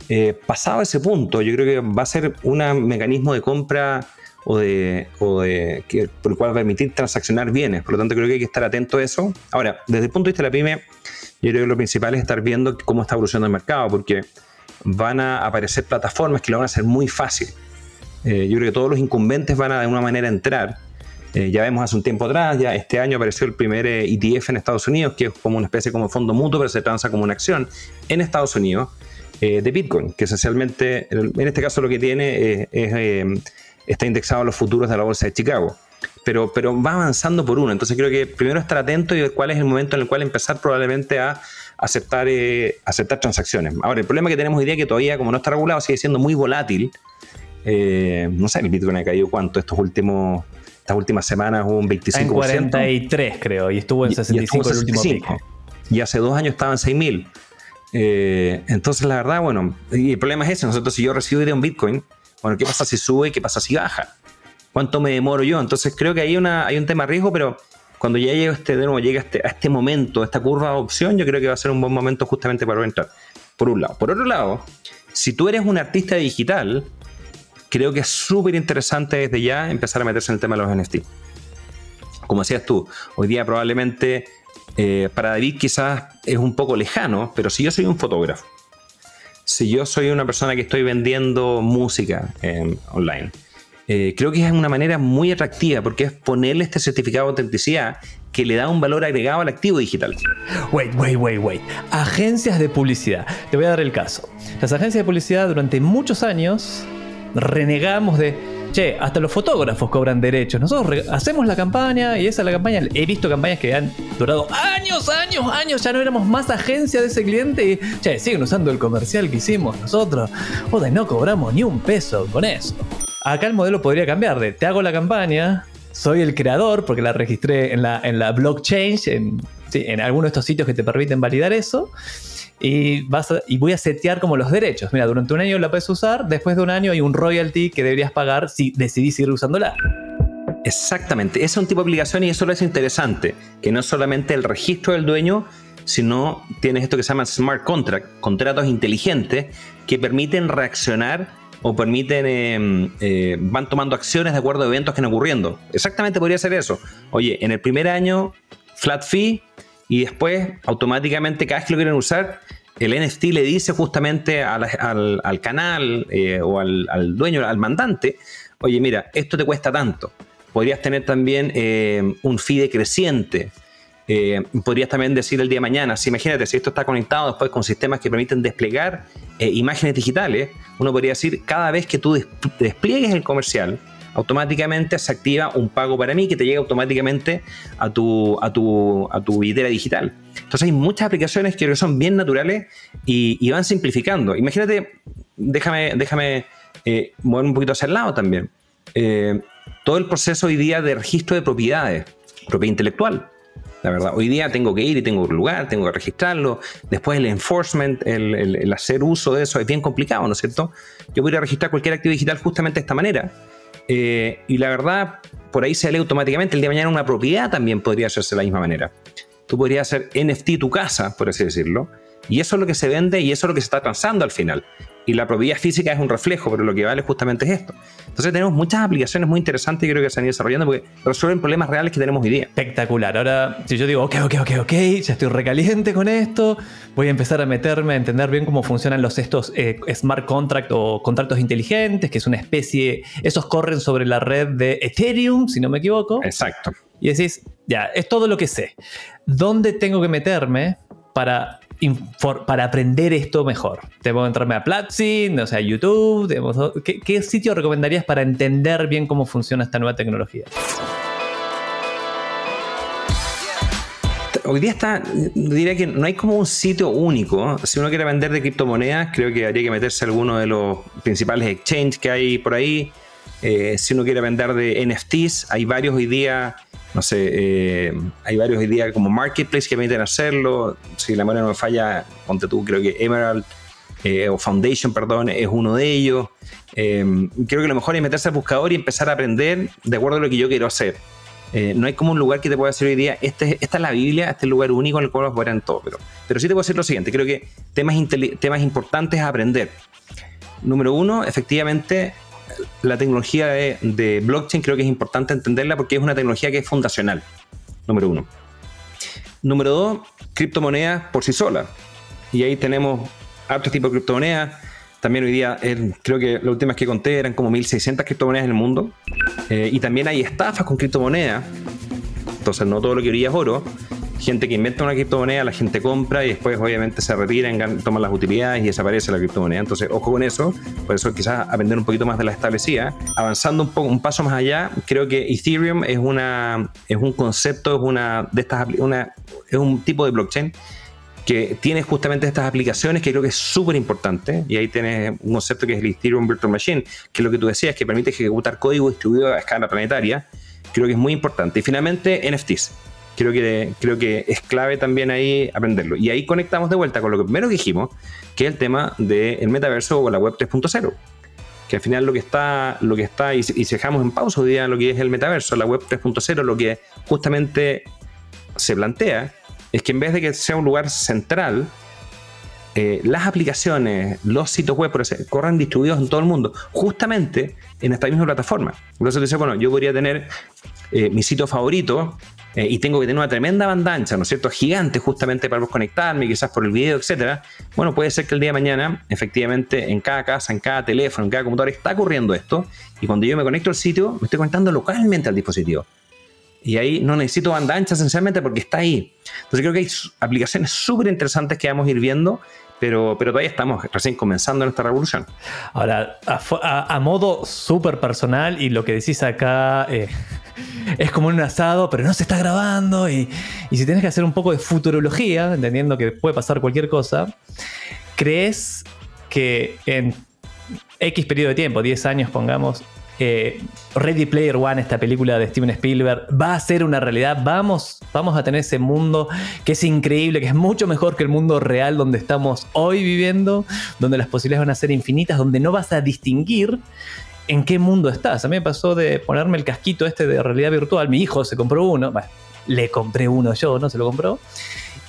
Speaker 2: eh, pasado ese punto, yo creo que va a ser un mecanismo de compra o de, o de que, por el cual va a permitir transaccionar bienes, por lo tanto creo que hay que estar atento a eso. Ahora, desde el punto de vista de la pyme, yo creo que lo principal es estar viendo cómo está evolucionando el mercado, porque van a aparecer plataformas que lo van a hacer muy fácil. Eh, yo creo que todos los incumbentes van a de alguna manera entrar. Eh, ya vemos hace un tiempo atrás, ya este año apareció el primer ETF eh, en Estados Unidos, que es como una especie como fondo mutuo, pero se transa como una acción en Estados Unidos de Bitcoin, que esencialmente, en este caso lo que tiene es, está indexado a los futuros de la bolsa de Chicago. Pero, pero va avanzando por uno. Entonces creo que primero estar atento y ver cuál es el momento en el cual empezar probablemente a aceptar, aceptar transacciones. Ahora, el problema que tenemos hoy día es que todavía, como no está regulado, sigue siendo muy volátil. Eh, no sé, el Bitcoin ha caído cuánto estos últimos, estas últimas semanas, un 25%.
Speaker 1: En 43 creo, y estuvo en 65 el último pico.
Speaker 2: Y hace dos años estaba en 6000. Eh, entonces, la verdad, bueno, y el problema es ese. Nosotros, si yo recibo de un Bitcoin, bueno, ¿qué pasa si sube y qué pasa si baja? ¿Cuánto me demoro yo? Entonces, creo que hay, una, hay un tema riesgo, pero cuando ya llegue este, de nuevo, llega este, a este momento, a esta curva de opción, yo creo que va a ser un buen momento justamente para entrar. Por un lado. Por otro lado, si tú eres un artista digital, creo que es súper interesante desde ya empezar a meterse en el tema de los NFT. Como decías tú, hoy día probablemente eh, para David quizás es un poco lejano, pero si yo soy un fotógrafo, si yo soy una persona que estoy vendiendo música online, eh, creo que es una manera muy atractiva porque es ponerle este certificado de autenticidad que le da un valor agregado al activo digital.
Speaker 1: Wait, wait, wait, wait. Agencias de publicidad. Te voy a dar el caso. Las agencias de publicidad durante muchos años renegamos de, che, hasta los fotógrafos cobran derechos. Nosotros hacemos la campaña y esa es la campaña. He visto campañas que han durado años, años, años. Ya no éramos más agencia de ese cliente y, che, siguen usando el comercial que hicimos nosotros. Joder, no cobramos ni un peso con eso. Acá el modelo podría cambiar de te hago la campaña, soy el creador porque la registré en la, en la blockchain, en, en alguno de estos sitios que te permiten validar eso. Y, vas y voy a setear como los derechos. Mira, durante un año la puedes usar, después de un año hay un royalty que deberías pagar si decidís seguir usándola.
Speaker 2: Exactamente, es un tipo de aplicación y eso lo es interesante, que no es solamente el registro del dueño, sino tienes esto que se llama smart contract, contratos inteligentes que permiten reaccionar o permiten, em, eh, van tomando acciones de acuerdo a eventos que están ocurriendo. Exactamente podría ser eso. Oye, en el primer año, flat fee, y después automáticamente cada vez que lo quieren usar, el NFT le dice justamente al, canal eh, o al, dueño, al mandante, oye, mira, esto te cuesta tanto. Podrías tener también eh, un fee decreciente. Eh, podrías también decir el día de mañana, si imagínate, si esto está conectado después con sistemas que permiten desplegar imágenes digitales, uno podría decir, cada vez que tú despliegues el comercial, automáticamente se activa un pago para mí que te llega automáticamente a tu, a tu, a tu billetera digital. Entonces hay muchas aplicaciones que son bien naturales y, van simplificando. Imagínate, déjame, déjame eh, mover un poquito hacia el lado también. todo el proceso hoy día de registro de propiedades, propiedad intelectual. La verdad, hoy día tengo que ir y tengo que lugar, tengo que registrarlo. Después el enforcement, el, hacer uso de eso es bien complicado, ¿no es cierto? Yo podría registrar cualquier activo digital justamente de esta manera. Eh, y la verdad, por ahí se lee automáticamente. El día de mañana una propiedad también podría hacerse de la misma manera. Tú podrías hacer NFT tu casa, por así decirlo. Y eso es lo que se vende y eso es lo que se está transando al final y la propiedad física es un reflejo, pero lo que vale justamente es esto. Entonces tenemos muchas aplicaciones muy interesantes y creo que se han ido desarrollando porque resuelven problemas reales que tenemos hoy día.
Speaker 1: Espectacular. Ahora, si yo digo, ok, ok, ok, ok, ya estoy recaliente con esto, voy a empezar a meterme a entender bien cómo funcionan los estos eh, smart contracts o contratos inteligentes, que es una especie, esos corren sobre la red de Ethereum, si no me equivoco.
Speaker 2: Exacto.
Speaker 1: Y decís, ya, es todo lo que sé. ¿Dónde tengo que meterme para para aprender esto mejor? ¿Debo entrarme a Platzi, o sea, YouTube? ¿qué, sitio recomendarías para entender bien cómo funciona esta nueva tecnología?
Speaker 2: Hoy día está, diría que no hay como un sitio único. Si uno quiere vender de criptomonedas, creo que habría que meterse a alguno de los principales exchanges que hay por ahí. Eh, si uno quiere vender de NFTs, hay varios hoy día no sé, eh, hay varios hoy día como marketplace que permiten hacerlo. Si la memoria no me falla, ponte tú, creo que Emerald eh, o Foundation, perdón, es uno de ellos. Eh, creo que lo mejor es meterse al buscador y empezar a aprender de acuerdo a lo que yo quiero hacer. no hay como un lugar que te pueda decir hoy día, este, esta es la Biblia, este es el lugar único en el cual vas a en todo. Pero, pero sí te puedo decir lo siguiente, creo que temas, temas importantes a aprender. Número uno, efectivamente, la tecnología de, blockchain creo que es importante entenderla porque es una tecnología que es fundacional, número uno. Número dos, criptomonedas por sí solas. Y ahí tenemos otro tipo de criptomonedas. También hoy día, creo que las últimas que conté eran como 1.600 criptomonedas en el mundo. Eh, y también hay estafas con criptomonedas. Entonces, no todo lo que brilla es oro gente que inventa una criptomoneda, la gente compra y después obviamente se retiran, toman las utilidades y desaparece la criptomoneda. Entonces, ojo con eso, por eso quizás aprender un poquito más de la establecida. Avanzando un poco, un paso más allá, creo que Ethereum es una es un concepto, es una de estas una, es un tipo de blockchain que tiene justamente estas aplicaciones que creo que es súper importante. Y ahí tienes un concepto que es el Ethereum Virtual Machine, que es lo que tú decías, que permite ejecutar código distribuido a escala planetaria. Creo que es muy importante. Y finalmente, NFTs creo que, creo que es clave también ahí aprenderlo. Y ahí conectamos de vuelta con lo que primero dijimos, que es el tema del metaverso o la web 3.0 que al final lo que está, lo que está y, si dejamos en pausa hoy día lo que es el metaverso, la web 3.0, lo que justamente se plantea es que en vez de que sea un lugar central, eh, las aplicaciones, los sitios web corran distribuidos en todo el mundo, justamente en esta misma plataforma. Entonces bueno, yo podría tener eh, mi sitio favorito eh, y tengo que tener una tremenda banda ancha, ¿no es cierto? Gigante justamente para conectarme, quizás por el video, etcétera. Bueno, puede ser que el día de mañana, efectivamente, en cada casa, en cada teléfono, en cada computadora está ocurriendo esto y cuando yo me conecto al sitio, me estoy conectando localmente al dispositivo. Y ahí no necesito banda ancha esencialmente porque está ahí. Entonces creo que hay aplicaciones súper interesantes que vamos a ir viendo, pero, pero todavía estamos recién comenzando en esta revolución.
Speaker 1: Ahora, a modo súper personal, y lo que decís acá eh, es como un asado, pero no se está grabando. Y, y si tienes que hacer un poco de futurología, entendiendo que puede pasar cualquier cosa, ¿crees que en X periodo de tiempo, 10 años pongamos, eh, Ready Player One, esta película de Steven Spielberg, va a ser una realidad? Vamos, vamos a tener ese mundo que es increíble, que es mucho mejor que el mundo real donde estamos hoy viviendo, donde las posibilidades van a ser infinitas, donde no vas a distinguir en qué mundo estás. A mí me pasó de ponerme el casquito este de realidad virtual. Mi hijo se compró uno, bueno, le compré uno yo, ¿no? Se lo compró.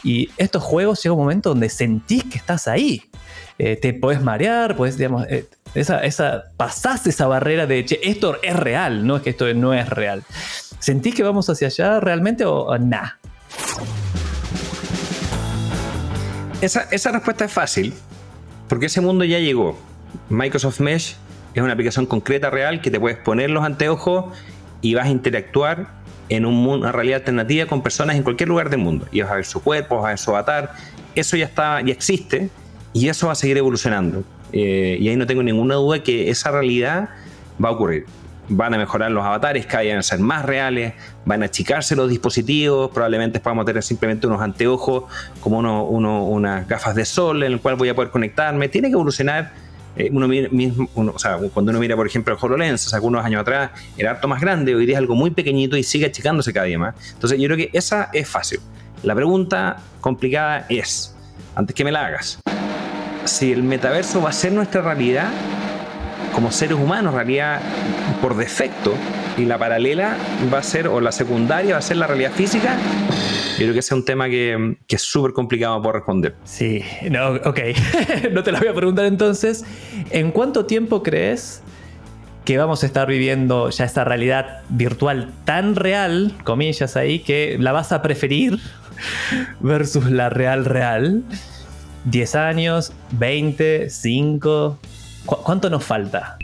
Speaker 1: Y estos juegos llega un momento donde sentís que estás ahí. Eh, te podés marear, podés, digamos, eh, esa, esa, pasás esa barrera de, che, esto es real, no es que esto no es real. ¿Sentís que vamos hacia allá realmente o, o nah?
Speaker 2: Esa, esa respuesta es fácil, porque ese mundo ya llegó. Microsoft Mesh es una aplicación concreta, real, que te puedes poner los anteojos y vas a interactuar en un mundo- una realidad alternativa con personas en cualquier lugar del mundo. Y vas a ver su cuerpo, vas a ver su avatar. Eso ya está, ya existe y eso va a seguir evolucionando. Eh, y ahí no tengo ninguna duda que esa realidad va a ocurrir. Van a mejorar los avatares, cada vez van a ser más reales, van a achicarse los dispositivos, probablemente podamos tener simplemente unos anteojos como uno- unas gafas de sol en el cual voy a poder conectarme. Tiene que evolucionar. eh, uno mismo, uno- cuando uno mira, por ejemplo, el HoloLens, o sea, unos años atrás era harto más grande, hoy día es algo muy pequeñito y sigue achicándose cada día más. Entonces, yo creo que esa es fácil. La pregunta complicada es, antes que me la hagas, si el metaverso va a ser nuestra realidad como seres humanos, realidad por defecto, y la paralela va a ser, o la secundaria va a ser la realidad física, yo creo que ese es un tema que, que es súper complicado por responder.
Speaker 1: Sí, no, ok. no te la voy a preguntar entonces. ¿En cuánto tiempo crees que vamos a estar viviendo ya esta realidad virtual tan real, comillas ahí, que la vas a preferir versus la real real? ¿10 años? ¿20? ¿5? ¿Cu- ¿Cuánto nos falta?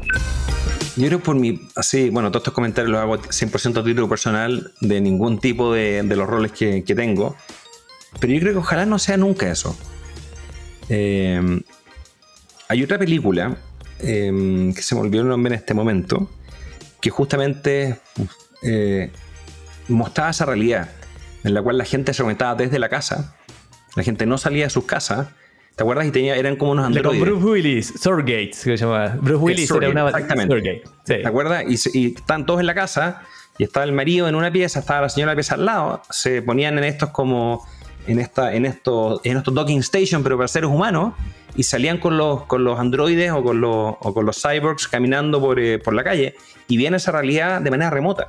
Speaker 2: Yo creo por mi, así, bueno, todos estos comentarios los hago 100% a título personal, de ningún tipo de, los roles que, tengo, pero yo creo que ojalá no sea nunca eso. Eh, hay otra película, eh, que se me olvidó el nombre en este momento, que justamente eh, mostraba esa realidad, en la cual la gente se conectaba desde la casa, la gente no salía de sus casas, ¿te acuerdas? Y tenía, eran como unos
Speaker 1: Le con
Speaker 2: androides.
Speaker 1: Bruce Willis, Surrogate, se llamaba. Bruce Willis era una
Speaker 2: exactamente.
Speaker 1: Sí.
Speaker 2: ¿Te acuerdas? Y, y estaban todos en la casa y estaba el marido en una pieza, estaba la señora en la pieza al lado. Se ponían en estos como en esta en estos en estos docking station, pero para seres humanos y salían con los con los androides o con los o con los cyborgs caminando por, eh, por la calle y veían esa realidad de manera remota.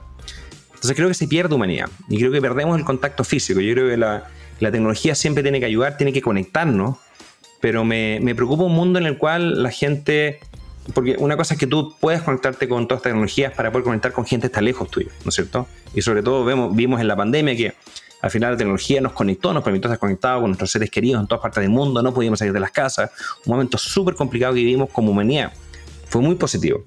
Speaker 2: Entonces creo que se pierde humanidad y creo que perdemos el contacto físico. Yo creo que la, la tecnología siempre tiene que ayudar, tiene que conectarnos, pero me, me preocupa un mundo en el cual la gente porque una cosa es que tú puedes conectarte con todas estas tecnologías para poder conectar con gente que está lejos tuyo, ¿no es cierto? Y sobre todo vemos, vimos en la pandemia que al final la tecnología nos conectó, nos permitió estar conectados con nuestros seres queridos en todas partes del mundo, no podíamos salir de las casas, un momento súper complicado que vivimos como humanidad. Fue muy positivo.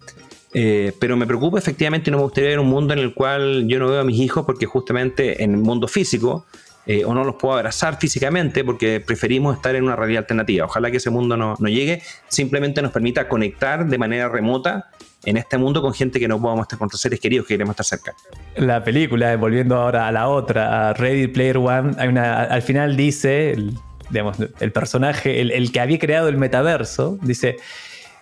Speaker 2: Eh, pero me preocupa efectivamente y no me gustaría ver un mundo en el cual yo no veo a mis hijos porque justamente en el mundo físico eh, o no los puedo abrazar físicamente porque preferimos estar en una realidad alternativa. Ojalá que ese mundo no, no llegue, simplemente nos permita conectar de manera remota en este mundo con gente que no podamos estar con nuestros seres queridos que queremos estar cerca.
Speaker 1: La película, volviendo ahora a la otra, a Ready Player One, al final dice, digamos, el personaje, el que había creado el metaverso, dice,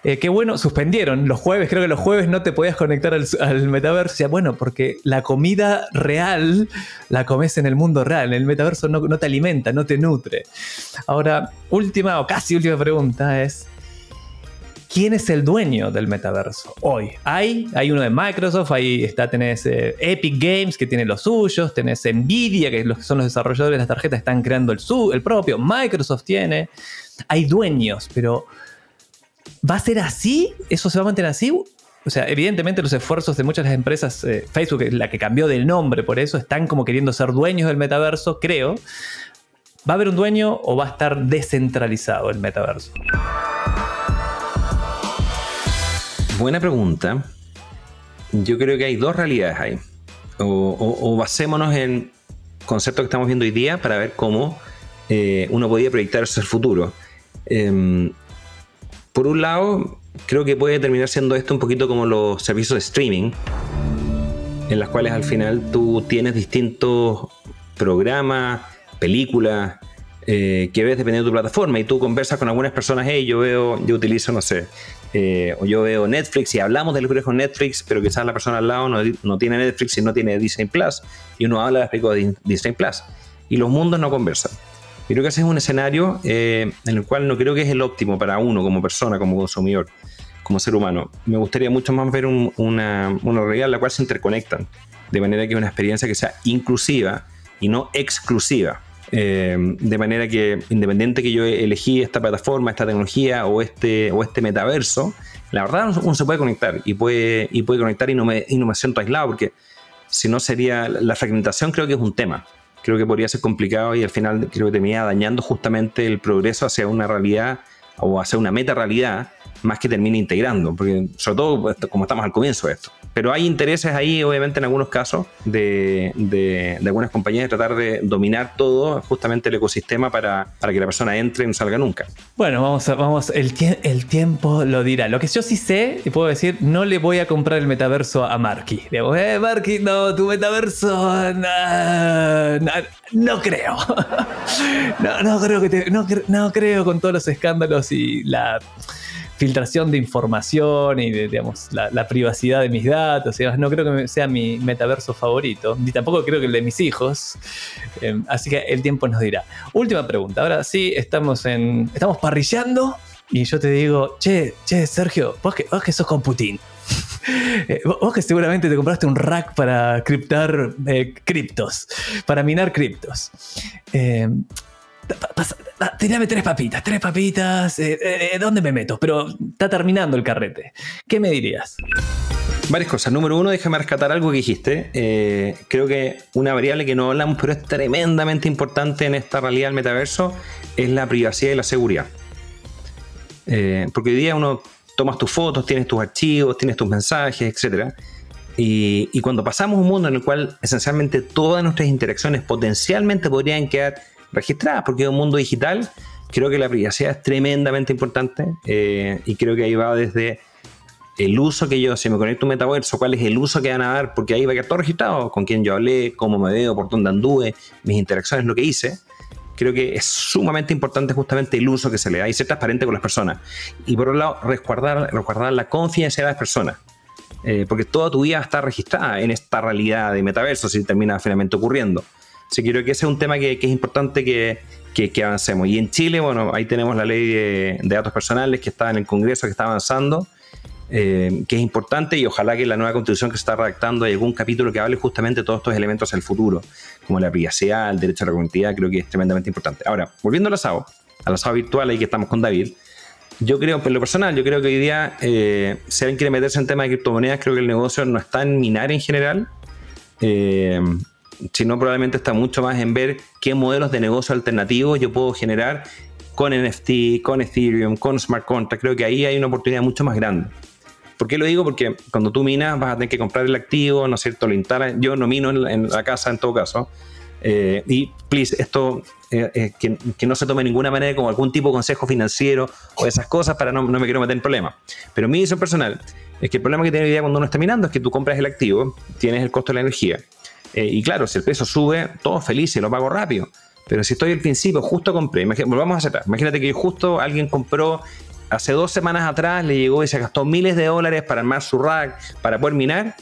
Speaker 1: eh, qué bueno, suspendieron los jueves, creo que los jueves no te podías conectar al, metaverso. Decía, bueno, porque la comida real la comes en el mundo real, en el metaverso no, no te alimenta, no te nutre. Ahora, última o casi última pregunta es, ¿quién es el dueño del metaverso hoy? Hay, hay uno de Microsoft, ahí está, tenés eh, Epic Games que tiene los suyos, tenés Nvidia que son los desarrolladores de las tarjetas, están creando el, su, el propio, Microsoft tiene, hay dueños, pero ¿va a ser así? ¿Eso se va a mantener así? O sea, evidentemente los esfuerzos de muchas de las empresas, eh, Facebook es la que cambió del nombre, por eso están como queriendo ser dueños del metaverso, creo. ¿Va a haber un dueño o va a estar descentralizado el metaverso?
Speaker 2: Buena pregunta. Yo creo que hay dos realidades ahí. O, basémonos en conceptos que estamos viendo hoy día para ver cómo eh, uno podía proyectar eso el futuro. Em, por un lado, creo que puede terminar siendo esto un poquito como los servicios de streaming, en las cuales al final tú tienes distintos programas, películas, eh, que ves dependiendo de tu plataforma y tú conversas con algunas personas, hey, yo veo, yo utilizo, no sé, eh, o yo veo Netflix y hablamos de que con Netflix, pero quizás la persona al lado no, tiene Netflix y no tiene Disney Plus y uno habla de Disney Plus y los mundos no conversan. Y creo que ese es un escenario eh, en el cual no creo que es el óptimo para uno como persona, como consumidor, como ser humano. Me gustaría mucho más ver una, una realidad en la cual se interconectan, de manera que una experiencia que sea inclusiva y no exclusiva. Eh, de manera que independiente que yo elegí esta plataforma, esta tecnología o este, o este metaverso, la verdad uno se puede conectar y puede, y puede conectar y no, me, y no me siento aislado porque si no sería la fragmentación creo que es un tema creo que podría ser complicado y al final creo que termina dañando justamente el progreso hacia una realidad o hacia una meta realidad más que termine integrando, porque sobre todo como estamos al comienzo de esto. Pero hay intereses ahí, obviamente, en algunos casos, de, de, algunas compañías de tratar de dominar todo, justamente el ecosistema, para, para que la persona entre y no salga nunca.
Speaker 1: Bueno, vamos, a, vamos el, el tiempo lo dirá. Lo que yo sí sé, y puedo decir, no le voy a comprar el metaverso a Marky. Digo, eh, Marky, no, tu metaverso, no, no, creo. no, no creo que te, no, no creo con todos los escándalos y la filtración de información y de, digamos, la, privacidad de mis datos. No creo que sea mi metaverso favorito, ni tampoco creo que el de mis hijos. Eh, así que el tiempo nos dirá. Última pregunta. Ahora sí, estamos, en, estamos parrillando y yo te digo, che, che, Sergio, vos que, vos que sos con Putin. Eh, vos que seguramente te compraste un rack para criptar eh, criptos, para minar criptos. Tirame tres papitas, tres papitas. Eh, eh, eh, ¿Dónde me meto? Pero está terminando el carrete. ¿Qué me dirías?
Speaker 2: Varias cosas. Número uno, déjame rescatar algo que dijiste. creo que una variable que no hablamos, pero es tremendamente importante en esta realidad del metaverso, es la privacidad y la seguridad. porque hoy día uno tomas tus fotos, tienes tus archivos, tienes tus mensajes, etc. Y, y cuando pasamos un mundo en el cual esencialmente todas nuestras interacciones potencialmente podrían quedar registradas, porque es un mundo digital. Creo que la privacidad es tremendamente importante eh, y creo que ahí va desde el uso que yo, si me conecto a un metaverso, cuál es el uso que van a dar, porque ahí va a quedar todo registrado, con quién yo hablé, cómo me veo, por dónde anduve, mis interacciones, lo que hice. Creo que es sumamente importante justamente el uso que se le da y ser transparente con las personas. Y por otro lado, resguardar, resguardar la confidencialidad de las personas. Eh, porque toda tu vida está registrada en esta realidad de metaverso si termina finalmente ocurriendo. Sí, creo que ese es un tema que, es importante que, avancemos. Y en Chile, bueno, ahí tenemos la ley de, datos personales que está en el Congreso, que está avanzando, eh, que es importante y ojalá que la nueva constitución que se está redactando haya algún capítulo que hable justamente de todos estos elementos del futuro, como la privacidad, el derecho a la comunidad, creo que es tremendamente importante. Ahora, volviendo al asado, al asado virtual ahí que estamos con David, yo creo, en lo personal, yo creo que hoy día, eh, si alguien quiere meterse en tema de criptomonedas, creo que el negocio no está en minar en general. Eh, sino probablemente está mucho más en ver qué modelos de negocio alternativos yo puedo generar con NFT, con Ethereum, con Smart Contract. Creo que ahí hay una oportunidad mucho más grande. ¿Por qué lo digo? Porque cuando tú minas vas a tener que comprar el activo, ¿no es cierto? Lo instalas. Yo no mino en, la casa en todo caso. Eh, y, please, esto eh, eh, que, no se tome de ninguna manera como algún tipo de consejo financiero o esas cosas para no, no me quiero meter en problemas. Pero mi visión personal es que el problema que tiene hoy día cuando uno está minando es que tú compras el activo, tienes el costo de la energía eh, y claro, si el peso sube, todo feliz y lo pago rápido. Pero si estoy al principio, justo compré, volvamos a aceptar, imagínate que justo alguien compró hace dos semanas atrás, le llegó y se gastó miles de dólares para armar su rack, para poder minar,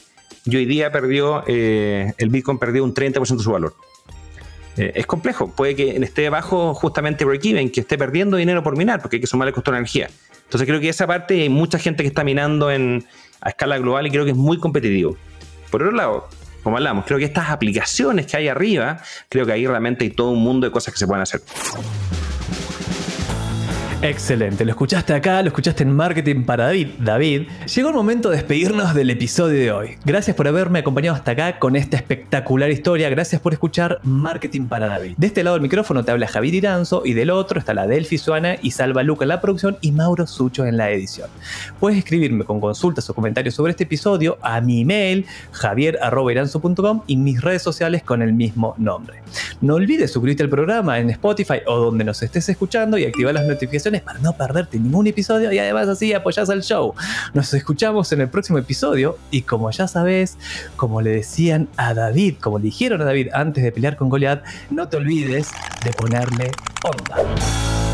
Speaker 2: y hoy día perdió, eh, el Bitcoin perdió un 30% de su valor. Eh, es complejo, puede que esté bajo justamente break-even, que esté perdiendo dinero por minar, porque hay que sumar el costo de energía. Entonces creo que esa parte hay mucha gente que está minando a escala global y creo que es muy competitivo. Por otro lado, como hablamos, creo que estas aplicaciones que hay arriba, creo que ahí realmente hay todo un mundo de cosas que se pueden hacer.
Speaker 1: Excelente, lo escuchaste acá, lo escuchaste en Marketing para David. David, llegó el momento de despedirnos del episodio de hoy. Gracias por haberme acompañado hasta acá con esta espectacular historia. Gracias por escuchar Marketing para David. De este lado del micrófono te habla Javier Iranzo y del otro está la Delphi Suana y Salva Luca en la producción y Mauro Sucho en la edición. Puedes escribirme con consultas o comentarios sobre este episodio a mi email javier.iranzo.com y mis redes sociales con el mismo nombre. No olvides suscribirte al programa en Spotify o donde nos estés escuchando y activar las para no perderte ningún episodio y además así apoyás al show. Nos escuchamos en el próximo episodio y como ya sabes, como le decían a David, como le dijeron a David antes de pelear con Goliath, no te olvides de ponerle onda.